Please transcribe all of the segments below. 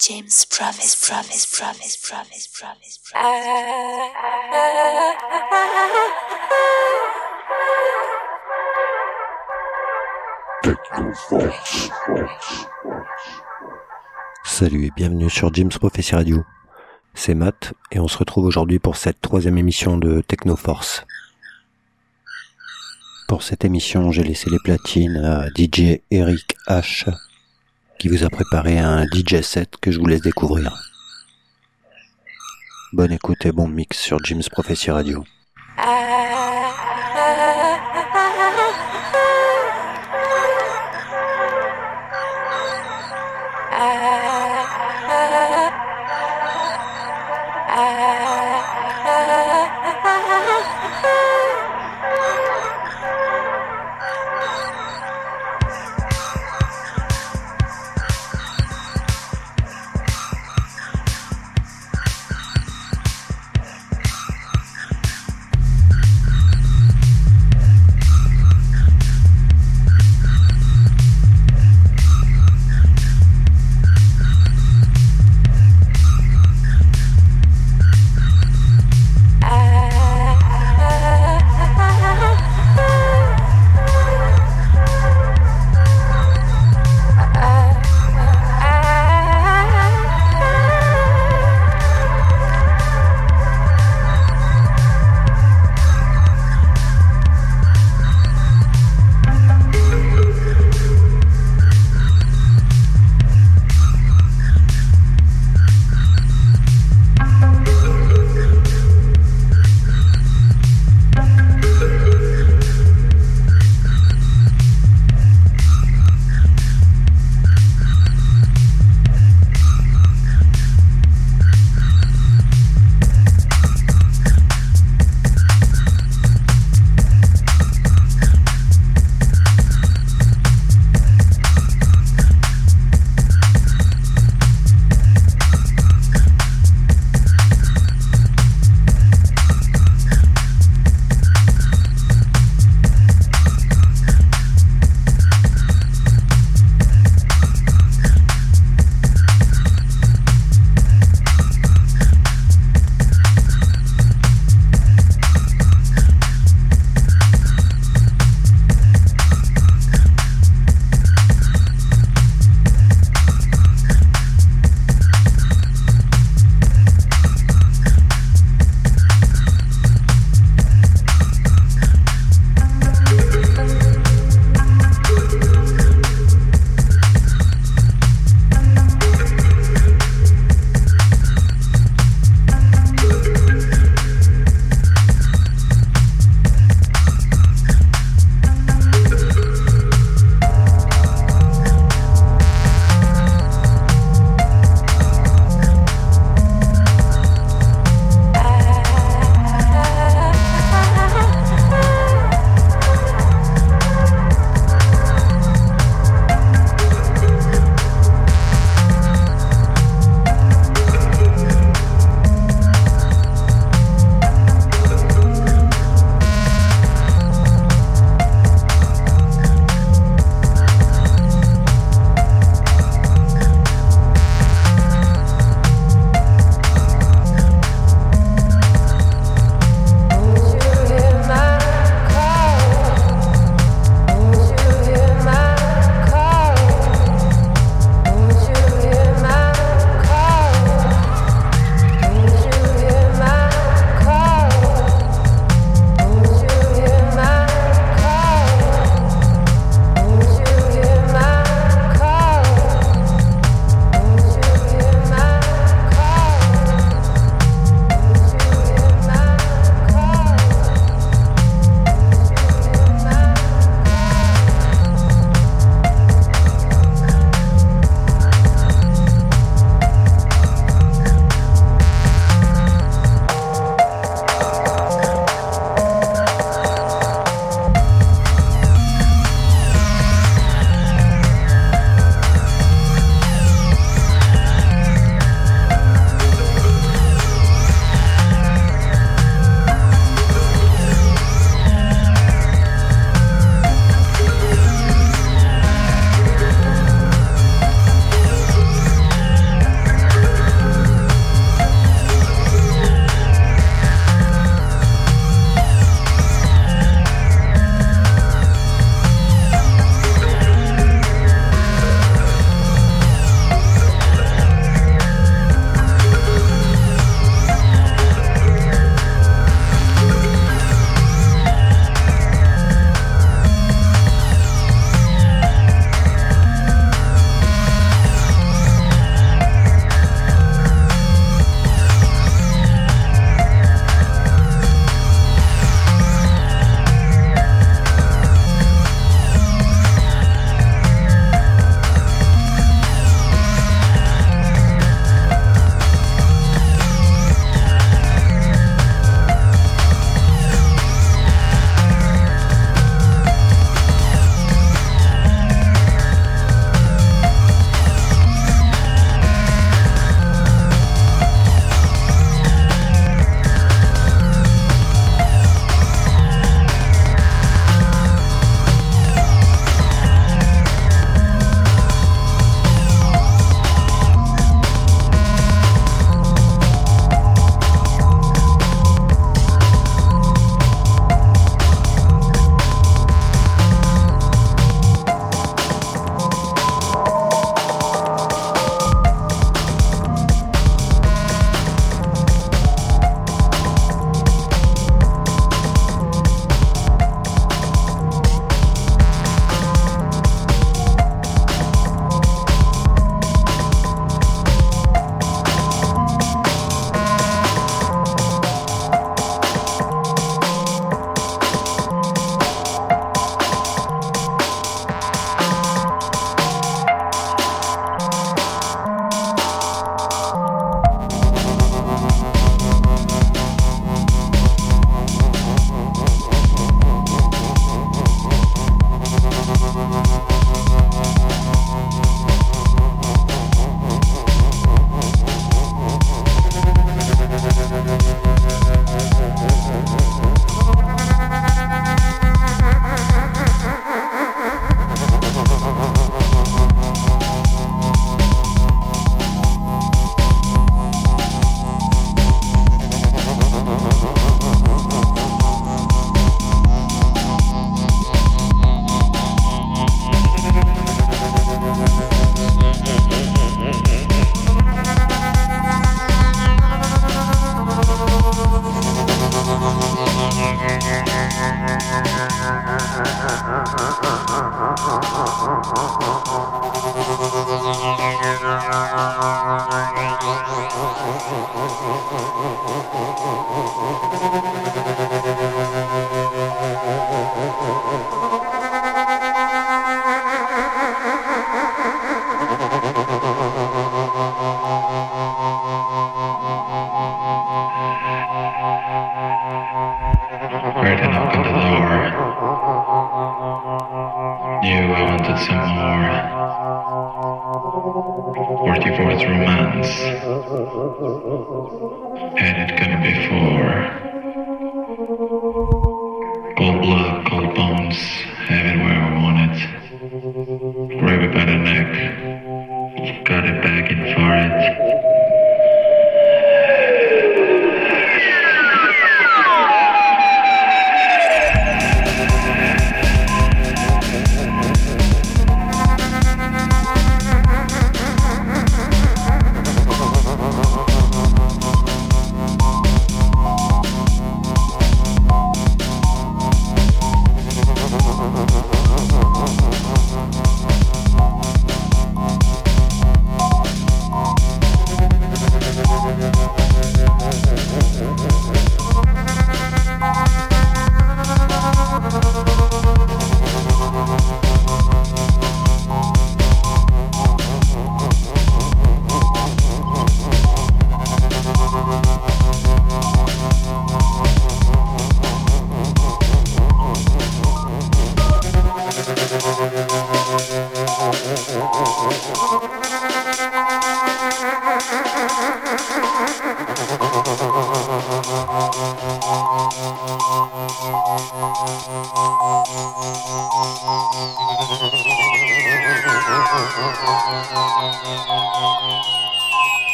James promise, promise, promise, promise, promise, promise. Salut et bienvenue sur James Prophecy Radio. C'est Matt et on se retrouve aujourd'hui pour cette troisième émission de Technoforce. Pour cette émission, j'ai laissé les platines à DJ Eric H qui vous a préparé un DJ set que je vous laisse découvrir. Bonne écoute et bon mix sur Jim's Prophecy Radio.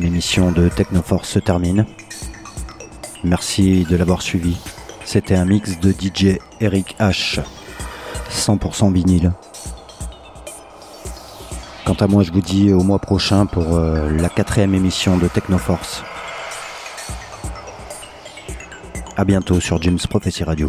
Émission de Technoforce se termine. Merci de l'avoir suivi. C'était un mix de DJ Eric H. 100% vinyle. Quant à moi, je vous dis au mois prochain pour euh, la quatrième émission de Technoforce. A bientôt sur James Prophecy Radio.